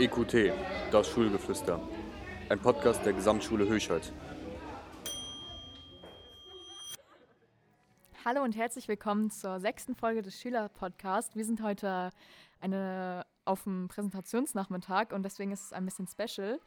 EQT, das Schulgeflüster. Ein Podcast der Gesamtschule Höchheit. Hallo und herzlich willkommen zur sechsten Folge des Schülerpodcasts. Wir sind heute eine, auf dem Präsentationsnachmittag und deswegen ist es ein bisschen special.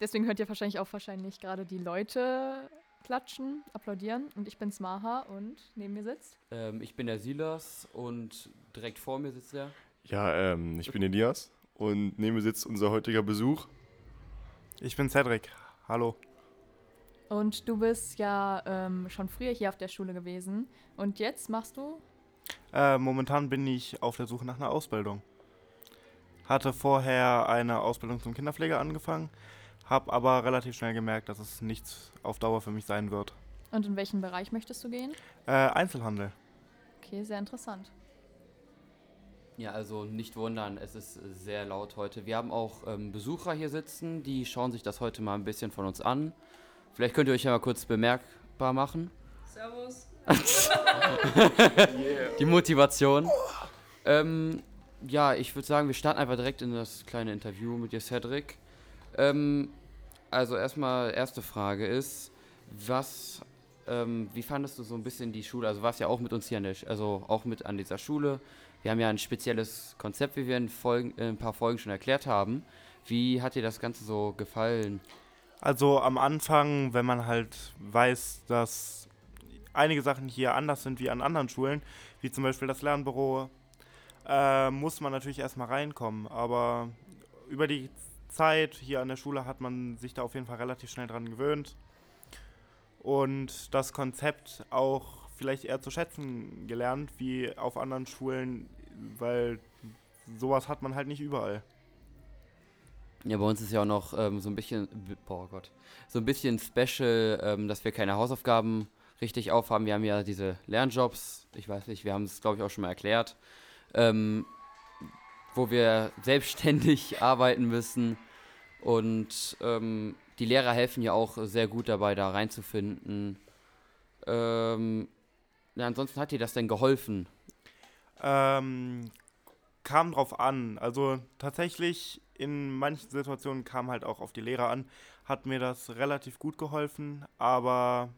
Deswegen hört ihr wahrscheinlich auch wahrscheinlich gerade die Leute klatschen, applaudieren. Und ich bin Smaha und neben mir sitzt. Ähm, ich bin der Silas und direkt vor mir sitzt er. Ja, ähm, ich bin Elias und neben mir sitzt unser heutiger Besuch. Ich bin Cedric. Hallo. Und du bist ja ähm, schon früher hier auf der Schule gewesen. Und jetzt machst du? Äh, momentan bin ich auf der Suche nach einer Ausbildung. Hatte vorher eine Ausbildung zum Kinderpfleger angefangen, habe aber relativ schnell gemerkt, dass es nichts auf Dauer für mich sein wird. Und in welchen Bereich möchtest du gehen? Äh, Einzelhandel. Okay, sehr interessant. Ja, also nicht wundern, es ist sehr laut heute. Wir haben auch ähm, Besucher hier sitzen, die schauen sich das heute mal ein bisschen von uns an. Vielleicht könnt ihr euch ja mal kurz bemerkbar machen. Servus. Die Motivation. Ähm, ja, ich würde sagen, wir starten einfach direkt in das kleine Interview mit dir, Cedric. Ähm, also erstmal, erste Frage ist, was, ähm, wie fandest du so ein bisschen die Schule? Also warst ja auch mit uns hier an der, also auch mit an dieser Schule. Wir haben ja ein spezielles Konzept, wie wir in, Folgen, in ein paar Folgen schon erklärt haben. Wie hat dir das Ganze so gefallen? Also am Anfang, wenn man halt weiß, dass einige Sachen hier anders sind wie an anderen Schulen, wie zum Beispiel das Lernbüro, äh, muss man natürlich erstmal reinkommen. Aber über die Zeit hier an der Schule hat man sich da auf jeden Fall relativ schnell dran gewöhnt. Und das Konzept auch vielleicht eher zu schätzen gelernt, wie auf anderen Schulen, weil sowas hat man halt nicht überall. Ja, bei uns ist ja auch noch ähm, so ein bisschen, boah Gott, so ein bisschen special, ähm, dass wir keine Hausaufgaben richtig aufhaben. Wir haben ja diese Lernjobs, ich weiß nicht, wir haben es glaube ich auch schon mal erklärt, ähm, wo wir selbstständig arbeiten müssen und ähm, die Lehrer helfen ja auch sehr gut dabei, da reinzufinden. Ähm, ja, ansonsten hat dir das denn geholfen? Ähm, kam drauf an. Also tatsächlich in manchen Situationen kam halt auch auf die Lehrer an. Hat mir das relativ gut geholfen, aber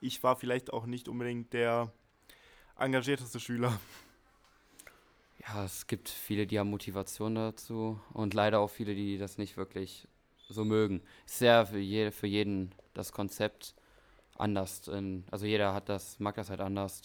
ich war vielleicht auch nicht unbedingt der engagierteste Schüler. Ja, es gibt viele, die haben Motivation dazu und leider auch viele, die das nicht wirklich so mögen. Ist sehr für, je, für jeden das Konzept anders. In, also jeder hat das, mag das halt anders.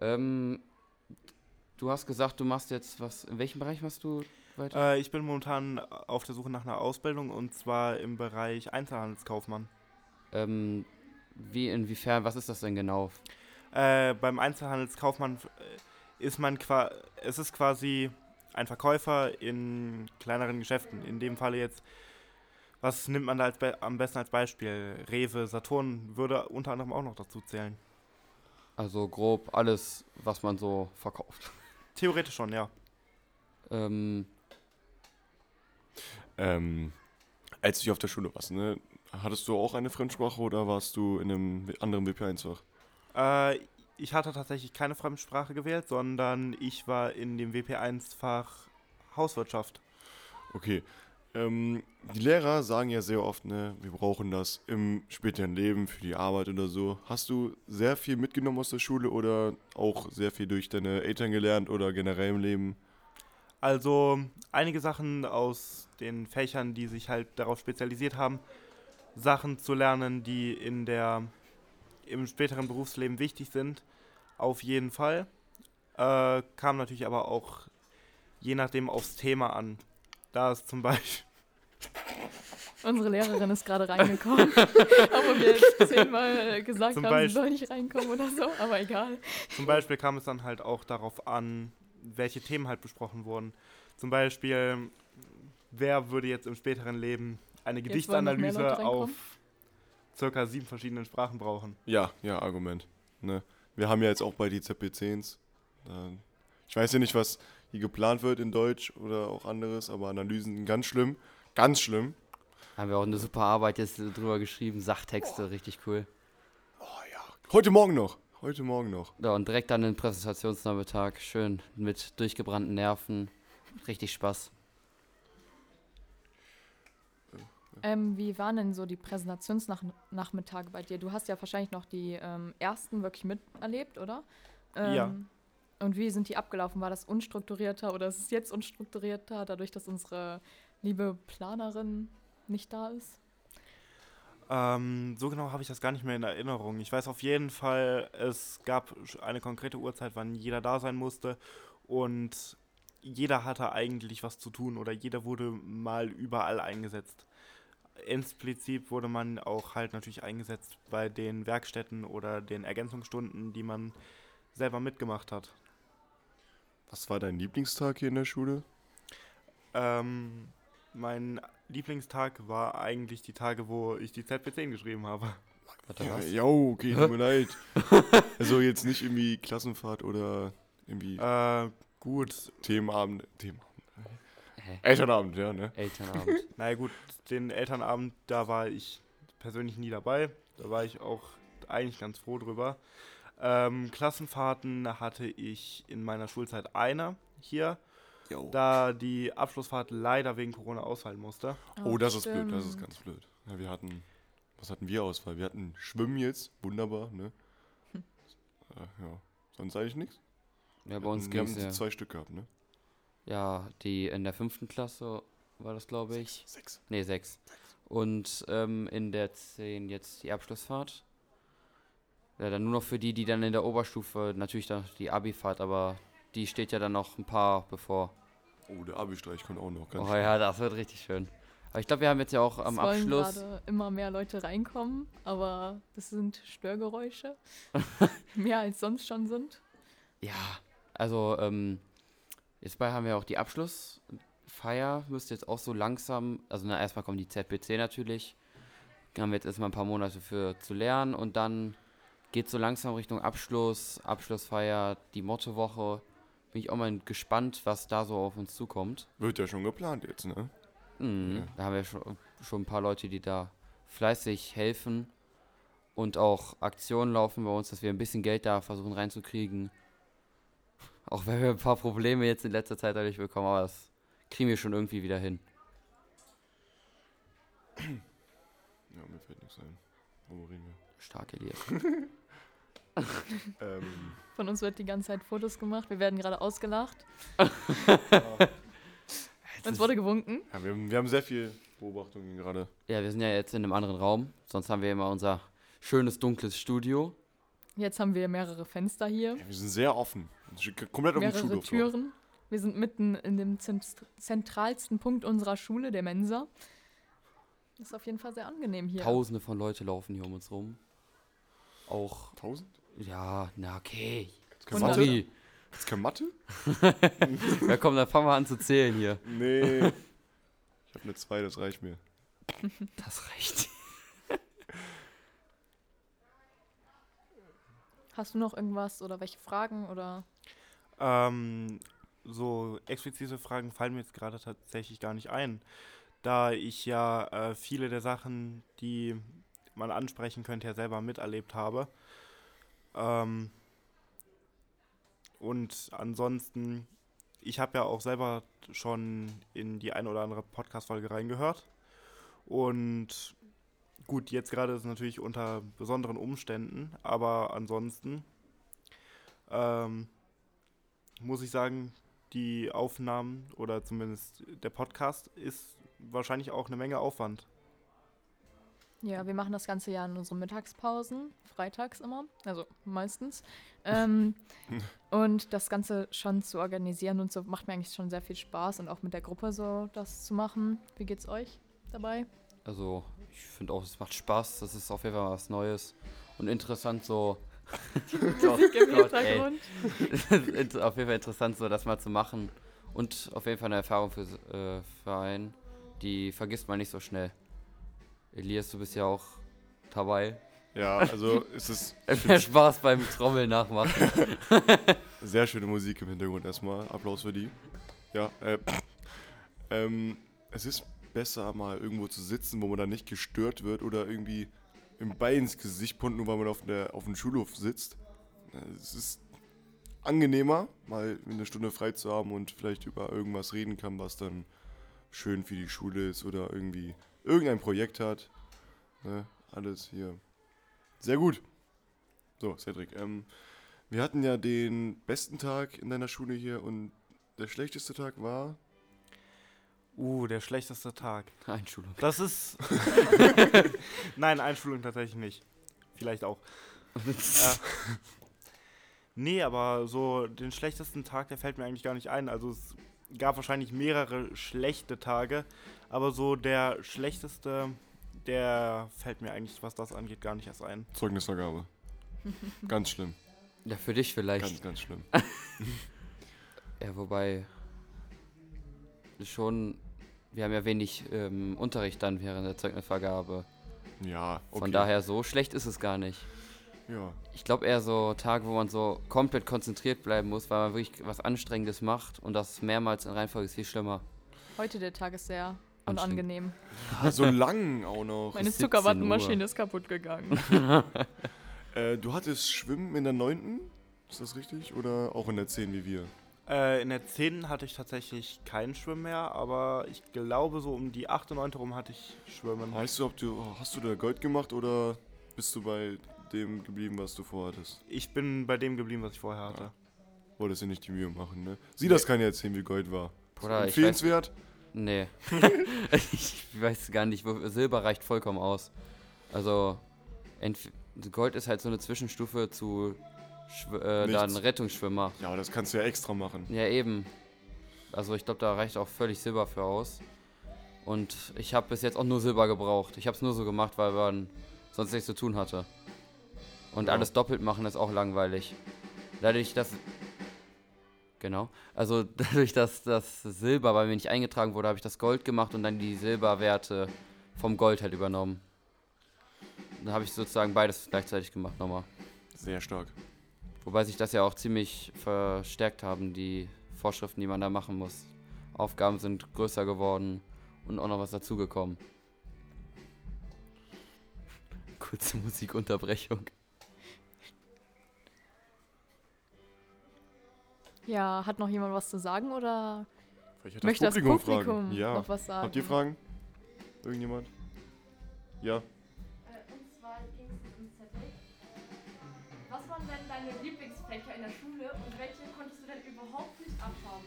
Ähm, du hast gesagt, du machst jetzt was. In welchem Bereich machst du weiter? Äh, ich bin momentan auf der Suche nach einer Ausbildung und zwar im Bereich Einzelhandelskaufmann. Ähm, wie, inwiefern, was ist das denn genau? Äh, beim Einzelhandelskaufmann äh, ist man qua es ist quasi ein Verkäufer in kleineren Geschäften. In dem Falle jetzt, was nimmt man da als Be am besten als Beispiel? Rewe, Saturn würde unter anderem auch noch dazu zählen. Also grob alles, was man so verkauft. Theoretisch schon, ja. Ähm, Ähm, als du hier auf der Schule warst, ne, hattest du auch eine Fremdsprache oder warst du in einem anderen WP1-Fach? Äh, ich hatte tatsächlich keine Fremdsprache gewählt, sondern ich war in dem WP1-Fach Hauswirtschaft. Okay. Ähm, die Lehrer sagen ja sehr oft, ne, wir brauchen das im späteren Leben für die Arbeit oder so. Hast du sehr viel mitgenommen aus der Schule oder auch sehr viel durch deine Eltern gelernt oder generell im Leben? Also einige Sachen aus den Fächern, die sich halt darauf spezialisiert haben, Sachen zu lernen, die in der im späteren Berufsleben wichtig sind, auf jeden Fall. Äh, kam natürlich aber auch je nachdem aufs Thema an. Da ist zum Beispiel Unsere Lehrerin ist gerade reingekommen. Obwohl wir jetzt zehnmal gesagt Zum haben, sie Beispiel- soll nicht reinkommen oder so, aber egal. Zum Beispiel kam es dann halt auch darauf an, welche Themen halt besprochen wurden. Zum Beispiel, wer würde jetzt im späteren Leben eine Gedichtsanalyse auf circa sieben verschiedenen Sprachen brauchen. Ja, ja, Argument. Ne? Wir haben ja jetzt auch bei die ZP10s. Da, ich weiß ja nicht, was hier geplant wird in Deutsch oder auch anderes, aber Analysen sind ganz schlimm. Ganz schlimm. haben wir auch eine super Arbeit jetzt drüber geschrieben, Sachtexte, richtig cool. Heute Morgen noch. Heute Morgen noch. Ja, und direkt dann den Präsentationsnachmittag, schön mit durchgebrannten Nerven, richtig Spaß. Ähm, wie waren denn so die Präsentationsnachmittage bei dir? Du hast ja wahrscheinlich noch die ähm, ersten wirklich miterlebt, oder? Ja. Und wie sind die abgelaufen? War das unstrukturierter oder ist es jetzt unstrukturierter, dadurch, dass unsere liebe Planerin nicht da ist? Ähm, so genau habe ich das gar nicht mehr in Erinnerung. Ich weiß auf jeden Fall, es gab eine konkrete Uhrzeit, wann jeder da sein musste und jeder hatte eigentlich was zu tun oder jeder wurde mal überall eingesetzt. Explizit wurde man auch halt natürlich eingesetzt bei den Werkstätten oder den Ergänzungsstunden, die man selber mitgemacht hat. Was war dein Lieblingstag hier in der Schule? Ähm, mein Lieblingstag war eigentlich die Tage, wo ich die ZP10 geschrieben habe. Ja, was? jo, okay, tut mir leid. Also jetzt nicht irgendwie Klassenfahrt oder irgendwie Äh, gut, Themenabend. Themenabend. Hä? Elternabend, ja, ne? Elternabend. naja gut, den Elternabend, da war ich persönlich nie dabei. Da war ich auch eigentlich ganz froh drüber. Ähm, Klassenfahrten hatte ich in meiner Schulzeit eine hier, Jo. da die Abschlussfahrt leider wegen Corona ausfallen musste. Oh, das ist blöd, das ist stimmt. ganz blöd. Ja, wir hatten, was hatten wir Auswahl? Wir hatten Schwimmen jetzt, wunderbar, ne? Hm. Äh, ja, sonst eigentlich nichts. Ja, bei uns wir haben ging es ja. zwei Stück gehabt, ne? Ja, die in der fünften Klasse war das, glaube ich. Sechs. Nee, sechs. Und ähm, in der 10 jetzt die Abschlussfahrt. Ja, dann nur noch für die, die dann in der Oberstufe natürlich dann die Abi-Fahrt, aber die steht ja dann noch ein paar bevor. Oh, der Abi-Streich kommt auch noch. Ganz Oh ja, das wird richtig schön. Aber ich glaube, wir haben jetzt ja auch am es wollen Abschluss. gerade immer mehr Leute reinkommen, aber das sind Störgeräusche. mehr als sonst schon sind. Ja, also ähm, jetzt bei haben wir auch die Abschlussfeier, müsste jetzt auch so langsam, also na, erstmal kommt die ZPC natürlich, da haben wir jetzt erstmal ein paar Monate für zu lernen und dann geht so langsam Richtung Abschluss, Abschlussfeier, die Mottowoche. Bin ich auch mal gespannt, was da so auf uns zukommt. Wird ja schon geplant jetzt, ne? Mhm. Ja. Da haben wir schon, schon ein paar Leute, die da fleißig helfen und auch Aktionen laufen bei uns, dass wir ein bisschen Geld da versuchen reinzukriegen. Auch wenn wir ein paar Probleme jetzt in letzter Zeit dadurch bekommen, aber das kriegen wir schon irgendwie wieder hin. Ja, mir fällt nichts ein. Worüber reden wir? Stark, Elias. ähm, Von uns wird die ganze Zeit Fotos gemacht. Wir werden gerade ausgelacht. Uns wurde gewunken. ja, wir, haben, wir haben sehr viel Beobachtungen gerade. Ja, wir sind ja jetzt in einem anderen Raum. Sonst haben wir immer unser schönes, dunkles Studio. Jetzt haben wir mehrere Fenster hier, Ja, wir sind sehr offen. Komplett auf dem mehrere Schulhof. Türen. Wir sind mitten in dem zent- zentralsten Punkt unserer Schule, der Mensa. Das ist auf jeden Fall sehr angenehm hier. Tausende von Leute laufen hier um uns rum. Auch, Tausend? Ja, na okay. Jetzt keine Mathe? Sorry. Jetzt keine Mathe? Ja, komm, dann fangen wir an zu zählen hier. Nee. ich habe eine 2, das reicht mir. Das reicht. Hast du noch irgendwas oder welche Fragen oder? Ähm, so explizite Fragen fallen mir jetzt gerade tatsächlich gar nicht ein, da ich ja äh, viele der Sachen, die man ansprechen könnte, ja selber miterlebt habe. Ähm, und ansonsten, ich habe ja auch selber schon in die eine oder andere Podcast-Folge reingehört. Und gut, jetzt gerade ist es natürlich unter besonderen Umständen, aber ansonsten ähm, muss ich sagen, die Aufnahmen oder zumindest der Podcast ist wahrscheinlich auch eine Menge Aufwand. Ja, wir machen das ganze Jahr in unseren Mittagspausen, freitags immer, also meistens. Ähm, und das Ganze schon zu organisieren und so macht mir eigentlich schon sehr viel Spaß und auch mit der Gruppe so das zu machen. Wie geht's euch dabei? Also, ich finde auch, es macht Spaß. Das ist auf jeden Fall was Neues und interessant so. Gott. Int- auf jeden Fall interessant, so das mal zu machen. Und auf jeden Fall eine Erfahrung für, äh, für einen. Die vergisst man nicht so schnell. Elias, du bist ja auch dabei. Ja, also es ist Mehr Spaß beim Trommeln nachmachen. sehr schöne Musik im Hintergrund erstmal. Applaus für die. Ja, äh, ähm, es ist besser mal irgendwo zu sitzen, wo man dann nicht gestört wird oder irgendwie im Bein ins Gesicht punkt, nur weil man auf, der, auf dem Schulhof sitzt. Es ist angenehmer, mal eine Stunde frei zu haben und vielleicht über irgendwas reden kann, was dann schön für die Schule ist oder irgendwie irgendein Projekt hat. Ne? Alles hier. Sehr gut. So, Cedric, ähm, wir hatten ja den besten Tag in deiner Schule hier und der schlechteste Tag war. Uh, der schlechteste Tag. Einschulung. Das ist. Nein, Einschulung tatsächlich nicht. Vielleicht auch. äh, nee, aber so den schlechtesten Tag, der fällt mir eigentlich gar nicht ein. Also es gab wahrscheinlich mehrere schlechte Tage, aber so der schlechteste, der fällt mir eigentlich, was das angeht, gar nicht erst ein. Zeugnisvergabe. ganz schlimm. Ja, für dich vielleicht. Ganz, ganz schlimm. Ja, wobei schon, wir haben ja wenig ähm, Unterricht dann während der Zeugnisvergabe. Ja, okay. Von daher so schlecht ist es gar nicht. Ja. Ich glaube eher so Tage, wo man so komplett konzentriert bleiben muss, weil man wirklich was Anstrengendes macht und das mehrmals in Reihenfolge ist viel schlimmer. Heute der Tag ist sehr. Unangenehm. Ah, so lang auch noch. Meine 17 Zuckerwattenmaschine ist kaputt gegangen. Äh, du hattest Schwimmen in der 9. Ist das richtig? Oder auch in der 10 wie wir? Äh, in der 10. hatte ich tatsächlich keinen Schwimmen mehr, aber ich glaube, so um die 8. und 9. rum hatte ich Schwimmen. Weißt du, ob du, hast du da Gold gemacht oder bist du bei dem geblieben, was du vorhattest? Ich bin bei dem geblieben, was ich vorher hatte. Wolltest dir nicht die Mühe machen, ne? Sie das kann ja erzählen, wie Gold war. Bruder, ich weiß, Empfehlenswert? Nee. ich weiß gar nicht, wo, Silber reicht vollkommen aus. Also, Gold ist halt so eine Zwischenstufe zu Schw äh, dann Rettungsschwimmer. Ja, aber das kannst du ja extra machen. Ja, eben. Also ich glaube, da reicht auch völlig Silber für aus. Und ich habe bis jetzt auch nur Silber gebraucht. Ich habe es nur so gemacht, weil man sonst nichts zu tun hatte. Und Ja. alles doppelt machen ist auch langweilig. Dadurch, dass... Genau. Also dadurch, dass das Silber bei mir nicht eingetragen wurde, habe ich das Gold gemacht und dann die Silberwerte vom Gold halt übernommen. Dann habe ich sozusagen beides gleichzeitig gemacht nochmal. Sehr stark. Wobei sich das ja auch ziemlich verstärkt haben, die Vorschriften, die man da machen muss. Aufgaben sind größer geworden und auch noch was dazugekommen. Kurze Musikunterbrechung. Ja, hat noch jemand was zu sagen oder Vielleicht hat möchte das Publikum Publikum Fragen. Ja. noch was sagen? Habt ihr Fragen? Irgendjemand? Ja. Und zwar ging es um Cedric. Was waren denn deine Lieblingsfächer in der Schule und welche konntest du denn überhaupt nicht abhaben?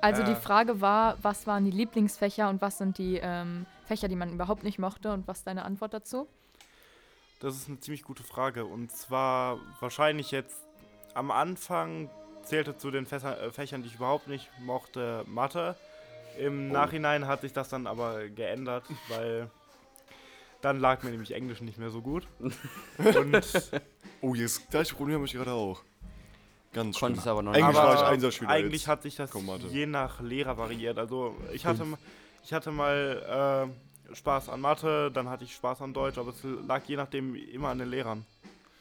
Also die Äh. Frage war, was waren die Lieblingsfächer und was sind die ähm, Fächer, die man überhaupt nicht mochte und was ist deine Antwort dazu? Das ist eine ziemlich gute Frage. Und zwar wahrscheinlich jetzt am Anfang zählte zu den Fässer, äh, Fächern, die ich überhaupt nicht mochte, Mathe. Im Oh. Nachhinein hat sich das dann aber geändert, weil dann lag mir nämlich Englisch nicht mehr so gut. Und Oh, jetzt gleiche Problem habe ich gerade auch. Ganz schlimm. Konnte es aber noch Eigentlich nicht. war ich Einserschüler eigentlich jetzt. hat sich das Komm, je nach Lehrer variiert. Also ich hatte, ich hatte mal äh, Spaß an Mathe, dann hatte ich Spaß an Deutsch, aber es lag je nachdem immer an den Lehrern.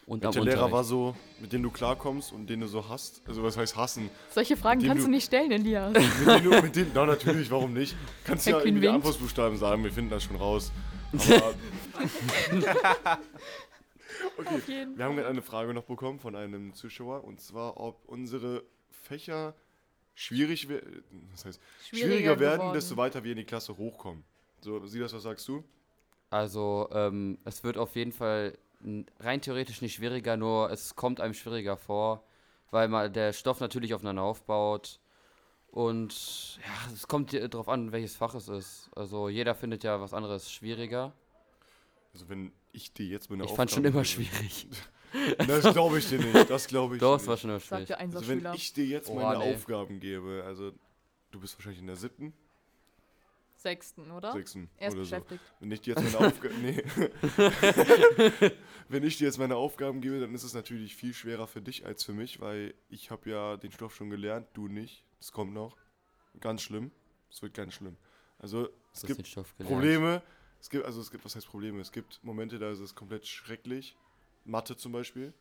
Und Welcher Lehrer war so, mit dem du klarkommst und den du so hast? Also was heißt hassen? Solche Fragen Dem kannst du- du nicht stellen, Elias. Mit du, mit denen, na natürlich, warum nicht? Kannst Herr ja irgendwie die Kühn-Wind? Antwortbuchstaben sagen, wir finden das schon raus. Aber okay, Auf jeden wir haben gerade eine Frage noch bekommen von einem Zuschauer und zwar, ob unsere Fächer schwierig werden, das heißt, schwieriger, werden, geworden. desto weiter wir in die Klasse hochkommen. So, Silas, was sagst du? Also, ähm, es wird auf jeden Fall rein theoretisch nicht schwieriger, nur es kommt einem schwieriger vor, weil mal der Stoff natürlich aufeinander aufbaut. Und ja, es kommt dir drauf an, welches Fach es ist. Also jeder findet ja was anderes schwieriger. Also wenn ich dir jetzt meine ich fand schon immer schwierig. Das glaube ich dir nicht, das glaube ich Doch, es war schon immer schwierig. Also wenn ich dir jetzt Oh, meine nee. Aufgaben gebe, also du bist wahrscheinlich in der siebten, Sechsten, oder? sechsten Er ist oder so. beschäftigt. Wenn ich dir jetzt meine Aufgaben, nee. Wenn ich dir jetzt meine Aufgaben gebe, dann ist es natürlich viel schwerer für dich als für mich, weil ich habe ja den Stoff schon gelernt, du nicht. Das kommt noch. Ganz schlimm. Es wird ganz schlimm. Also es gibt. Probleme. Es gibt, also es gibt, was heißt Probleme? Es gibt Momente, da ist es komplett schrecklich. Mathe zum Beispiel.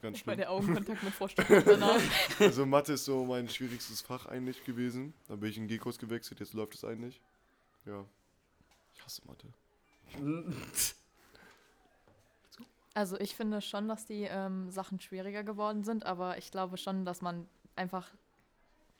Ganz Bei schlimm. der Augenkontakt mit Stuttgart danach. Also Mathe ist so mein schwierigstes Fach eigentlich gewesen. Da bin ich in G-Kurs gewechselt, jetzt läuft es eigentlich. Ja. Ich hasse Mathe. Also ich finde schon, dass die ähm, Sachen schwieriger geworden sind, aber ich glaube schon, dass man einfach,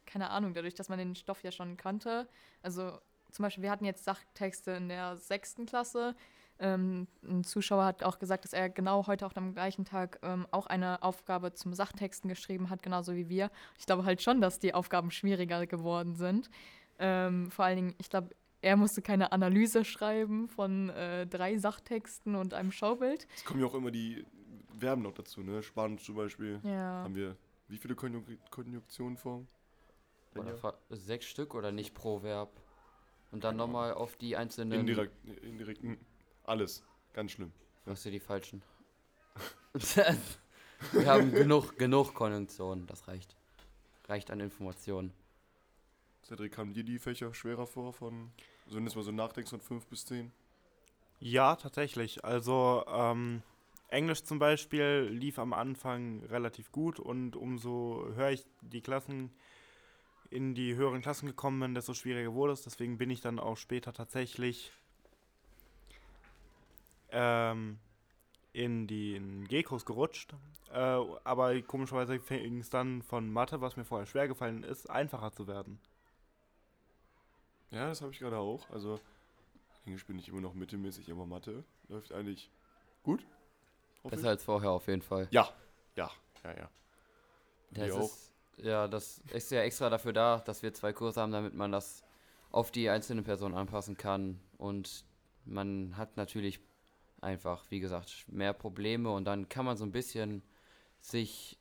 keine Ahnung, dadurch, dass man den Stoff ja schon kannte, also zum Beispiel, wir hatten jetzt Sachtexte in der sechsten Klasse. Ähm, ein Zuschauer hat auch gesagt, dass er genau heute auch am gleichen Tag ähm, auch eine Aufgabe zum Sachtexten geschrieben hat, genauso wie wir. Ich glaube halt schon, dass die Aufgaben schwieriger geworden sind. Ähm, vor allen Dingen, ich glaube, er musste keine Analyse schreiben von äh, drei Sachtexten und einem Schaubild. Es kommen ja auch immer die Verben noch dazu, ne? Spanisch zum Beispiel. Ja. Haben wir wie viele Konjunk Konjunktionen vor? Fra- sechs Stück oder nicht pro Verb? Und dann nochmal auf die einzelnen. Indirekt, indirekt, hm, alles. Ganz schlimm. Was sind die falschen? Wir haben genug, genug Konjunktionen, das reicht. Reicht an Informationen. Cedric, kamen dir die Fächer schwerer vor von, also wenn du jetzt mal so nachdenkst, von 5 bis 10? Ja, tatsächlich. Also ähm, Englisch zum Beispiel lief am Anfang relativ gut und umso höher ich die Klassen in die höheren Klassen gekommen bin, desto schwieriger wurde es. Deswegen bin ich dann auch später tatsächlich ähm, in den G-Kurs gerutscht. Äh, aber komischerweise fing es dann von Mathe, was mir vorher schwer gefallen ist, einfacher zu werden. Ja, das habe ich gerade auch. Also, Englisch bin ich immer noch mittelmäßig, aber Mathe läuft eigentlich gut. Besser als vorher auf jeden Fall. ich. Ja, ja, ja, ja. Das Wir auch. ist, ja, das ist ja extra dafür da, dass wir zwei Kurse haben, damit man das auf die einzelne Person anpassen kann. Und man hat natürlich einfach, wie gesagt, mehr Probleme und dann kann man so ein bisschen sich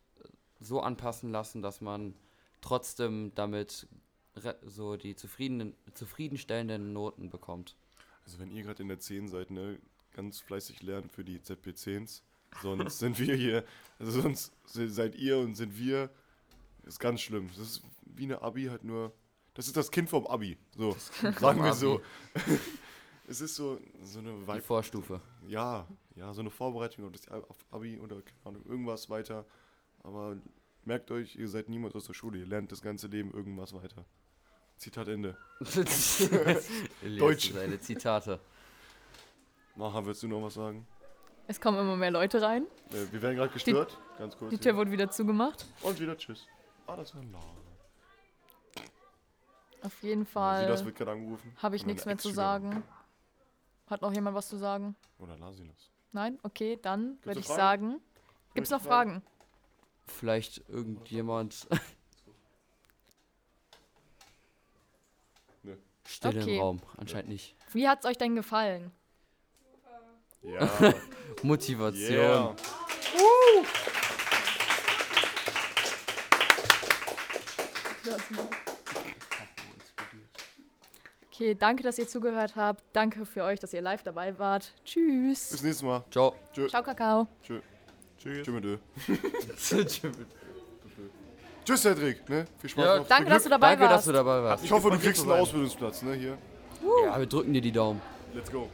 so anpassen lassen, dass man trotzdem damit re- so die zufriedenen, zufriedenstellenden Noten bekommt. Also, wenn ihr gerade in der 10 seid, ne, ganz fleißig lernen für die ZP10s. Sonst sind wir hier, also sonst se- seid ihr und sind wir, ist ganz schlimm. Das ist wie eine Abi, halt nur, das ist das Kind vom Abi. So, sagen wir Abi. so. es ist so, so eine Die Vibe. Vorstufe. Ja, ja, so eine Vorbereitung auf das Abi oder keine Ahnung, irgendwas weiter. Aber merkt euch, ihr seid niemand aus der Schule. Ihr lernt das ganze Leben irgendwas weiter. Zitat Ende. Deutsch. Seine Zitate. Maha, willst du noch was sagen? Es kommen immer mehr Leute rein. Äh, wir werden gerade gestört. Ganz kurz. Die hier. Tür wurde wieder zugemacht. Und wieder Tschüss. Ah, das war Lara. Auf jeden Fall wird gerade angerufen. habe ich nichts mehr zu sagen. Hat noch jemand was zu sagen? Oder Lasilas. Nein? Okay, dann würde ich Fragen? sagen. Gibt es noch Fragen? Vielleicht irgendjemand. Nö. Stille Okay. im Raum. Anscheinend nicht. Wie hat es euch denn gefallen? Ja. Motivation. yeah. Okay, danke, dass ihr zugehört habt. Danke für euch, dass ihr live dabei wart. Tschüss. Bis nächstes Mal. Ciao. Ciao, Kakao. Tschö. Tschüss. Tschö Ö. Tschüss, Cedric. Ne? Viel Spaß Ja, noch. Danke, dass du dabei Danke, dass warst. du dabei warst. Ich hoffe, du kriegst einen. Ausbildungsplatz, ne? Hier. Ja, wir drücken dir die Daumen. Let's go.